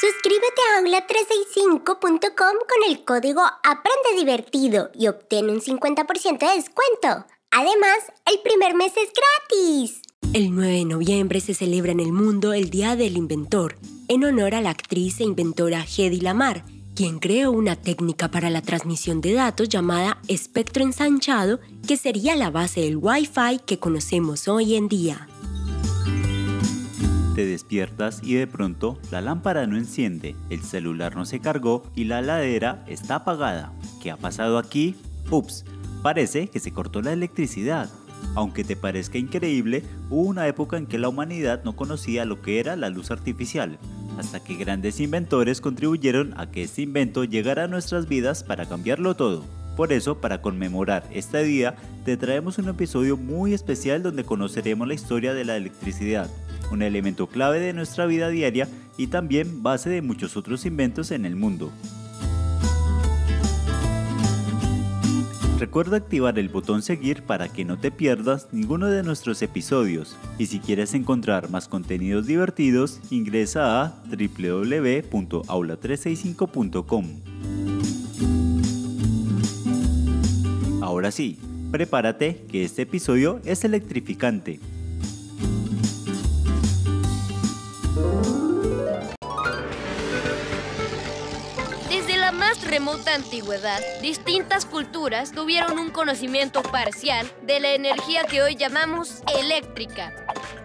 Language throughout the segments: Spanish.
Suscríbete a aula365.com con el código Aprende Divertido y obtén un 50% de descuento. Además, el primer mes es gratis. El 9 de noviembre se celebra en el mundo el Día del Inventor, en honor a la actriz e inventora Hedy Lamar, quien creó una técnica para la transmisión de datos llamada espectro ensanchado, que sería la base del Wi-Fi que conocemos hoy en día. Despiertas y de pronto la lámpara no enciende, el celular no se cargó y la ladera está apagada. ¿Qué ha pasado aquí? Ups, parece que se cortó la electricidad. Aunque te parezca increíble, hubo una época en que la humanidad no conocía lo que era la luz artificial, hasta que grandes inventores contribuyeron a que este invento llegara a nuestras vidas para cambiarlo todo. Por eso, para conmemorar este día, te traemos un episodio muy especial donde conoceremos la historia de la electricidad, un elemento clave de nuestra vida diaria y también base de muchos otros inventos en el mundo. Recuerda activar el botón seguir para que no te pierdas ninguno de nuestros episodios y si quieres encontrar más contenidos divertidos ingresa a www.aula365.com. Ahora sí, prepárate que este episodio es electrificante. Más remota antigüedad, distintas culturas tuvieron un conocimiento parcial de la energía que hoy llamamos eléctrica.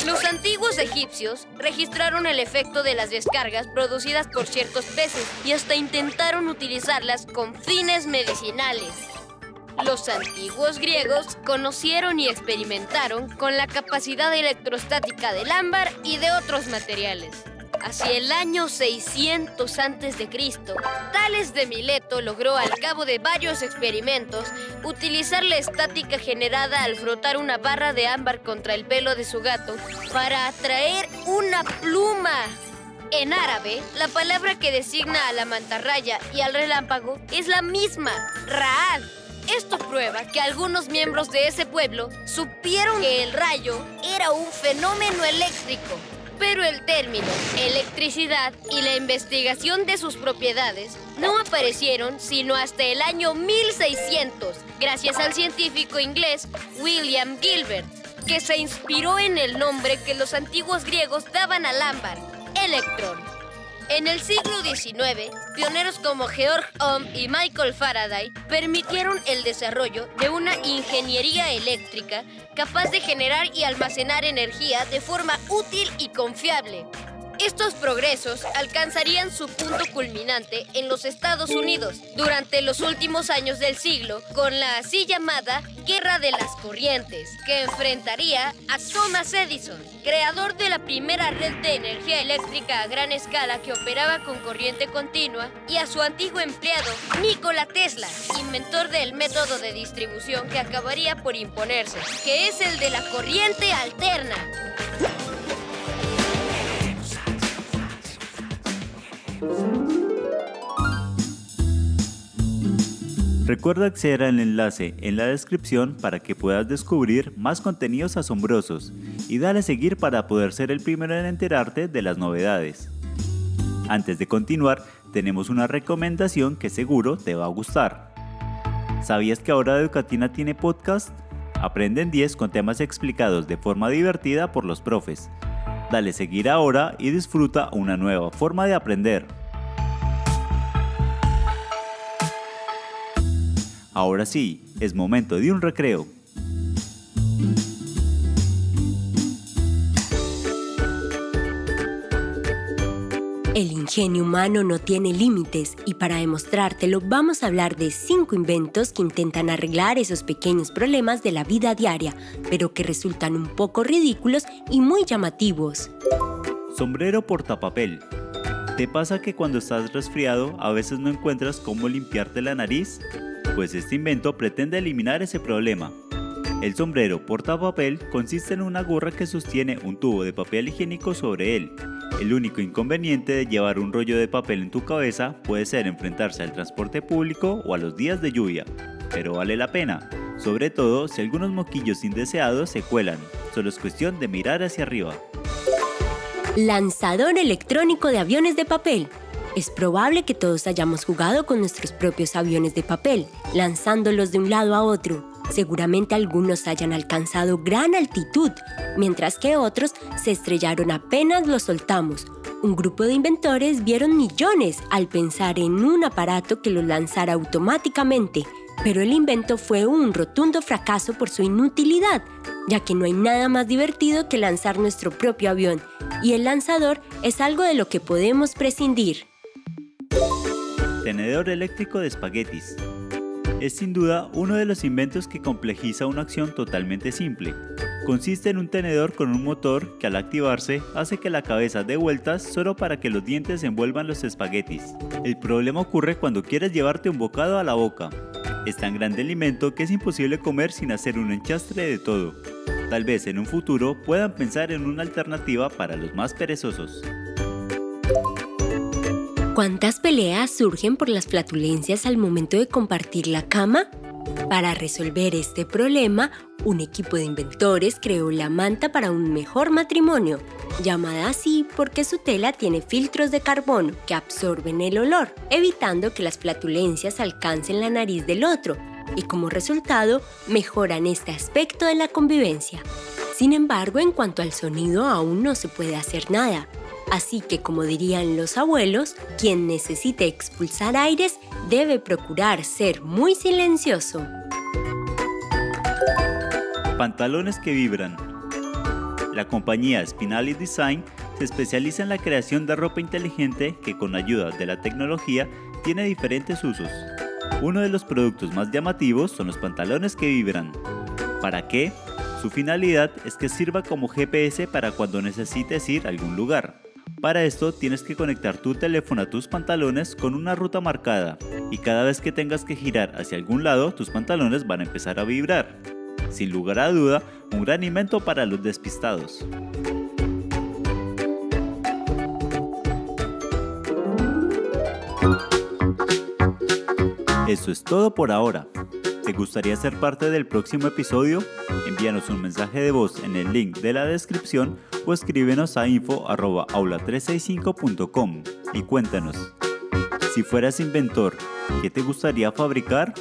Los antiguos egipcios registraron el efecto de las descargas producidas por ciertos peces y hasta intentaron utilizarlas con fines medicinales. Los antiguos griegos conocieron y experimentaron con la capacidad electrostática del ámbar y de otros materiales. Hacia el año 600 a.C., Tales de Mileto logró al cabo de varios experimentos utilizar la estática generada al frotar una barra de ámbar contra el pelo de su gato para atraer una pluma. En árabe, la palabra que designa a la mantarraya y al relámpago es la misma, Ra'ad. Esto prueba que algunos miembros de ese pueblo supieron que el rayo era un fenómeno eléctrico. Pero el término electricidad y la investigación de sus propiedades no aparecieron sino hasta el año 1600, gracias al científico inglés William Gilbert, que se inspiró en el nombre que los antiguos griegos daban al ámbar, electrón. En el siglo XIX, pioneros como Georg Ohm y Michael Faraday permitieron el desarrollo de una ingeniería eléctrica capaz de generar y almacenar energía de forma útil y confiable. Estos progresos alcanzarían su punto culminante en los Estados Unidos durante los últimos años del siglo con la así llamada Guerra de las Corrientes, que enfrentaría a Thomas Edison, creador de la primera red de energía eléctrica a gran escala que operaba con corriente continua, y a su antiguo empleado, Nikola Tesla, inventor del método de distribución que acabaría por imponerse, que es el de la corriente alterna. Recuerda acceder al enlace en la descripción para que puedas descubrir más contenidos asombrosos y dale a seguir para poder ser el primero en enterarte de las novedades. Antes de continuar, tenemos una recomendación que seguro te va a gustar. ¿Sabías que ahora Educatina tiene podcast? Aprenden 10 con temas explicados de forma divertida por los profes. Dale seguir ahora y disfruta una nueva forma de aprender. Ahora sí, es momento de un recreo. El ingenio humano no tiene límites y para demostrártelo vamos a hablar de cinco inventos que intentan arreglar esos pequeños problemas de la vida diaria, pero que resultan un poco ridículos y muy llamativos. Sombrero portapapel. ¿Te pasa que cuando estás resfriado a veces no encuentras cómo limpiarte la nariz? Pues este invento pretende eliminar ese problema. El sombrero portapapel consiste en una gorra que sostiene un tubo de papel higiénico sobre él. El único inconveniente de llevar un rollo de papel en tu cabeza puede ser enfrentarse al transporte público o a los días de lluvia, pero vale la pena, sobre todo si algunos moquillos indeseados se cuelan, solo es cuestión de mirar hacia arriba. Lanzador electrónico de aviones de papel. Es probable que todos hayamos jugado con nuestros propios aviones de papel, lanzándolos de un lado a otro. Seguramente algunos hayan alcanzado gran altitud, mientras que otros se estrellaron apenas los soltamos. Un grupo de inventores vieron millones al pensar en un aparato que los lanzara automáticamente, pero el invento fue un rotundo fracaso por su inutilidad, ya que no hay nada más divertido que lanzar nuestro propio avión, y el lanzador es algo de lo que podemos prescindir. Tenedor eléctrico de espaguetis. Es sin duda uno de los inventos que complejiza una acción totalmente simple. Consiste en un tenedor con un motor que al activarse hace que la cabeza dé vueltas solo para que los dientes envuelvan los espaguetis. El problema ocurre cuando quieres llevarte un bocado a la boca. Es tan grande el alimento que es imposible comer sin hacer un enchastre de todo. Tal vez en un futuro puedan pensar en una alternativa para los más perezosos. ¿Cuántas peleas surgen por las flatulencias al momento de compartir la cama? Para resolver este problema, un equipo de inventores creó la manta para un mejor matrimonio, llamada así porque su tela tiene filtros de carbono que absorben el olor, evitando que las flatulencias alcancen la nariz del otro, y como resultado mejoran este aspecto de la convivencia. Sin embargo, en cuanto al sonido aún no se puede hacer nada, Así que, como dirían los abuelos, quien necesite expulsar aires debe procurar ser muy silencioso. Pantalones que vibran. La compañía Spinelli Design se especializa en la creación de ropa inteligente que con ayuda de la tecnología tiene diferentes usos. Uno de los productos más llamativos son los pantalones que vibran. ¿Para qué? Su finalidad es que sirva como GPS para cuando necesites ir a algún lugar. Para esto tienes que conectar tu teléfono a tus pantalones con una ruta marcada y cada vez que tengas que girar hacia algún lado tus pantalones van a empezar a vibrar. Sin lugar a duda, un gran invento para los despistados. Eso es todo por ahora. ¿Te gustaría ser parte del próximo episodio? Envíanos un mensaje de voz en el link de la descripción o escríbenos a info.aula365.com y cuéntanos. Si fueras inventor, ¿qué te gustaría fabricar?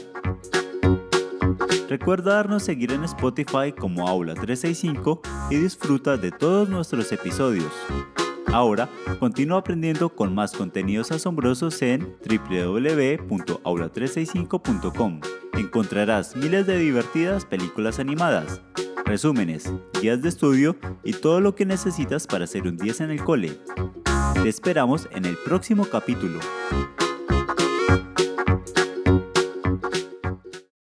Recuerda darnos seguir en Spotify como Aula 365 y disfruta de todos nuestros episodios. Ahora, continúa aprendiendo con más contenidos asombrosos en www.aula365.com. Encontrarás miles de divertidas películas animadas, resúmenes, guías de estudio y todo lo que necesitas para ser un 10 en el cole. Te esperamos en el próximo capítulo.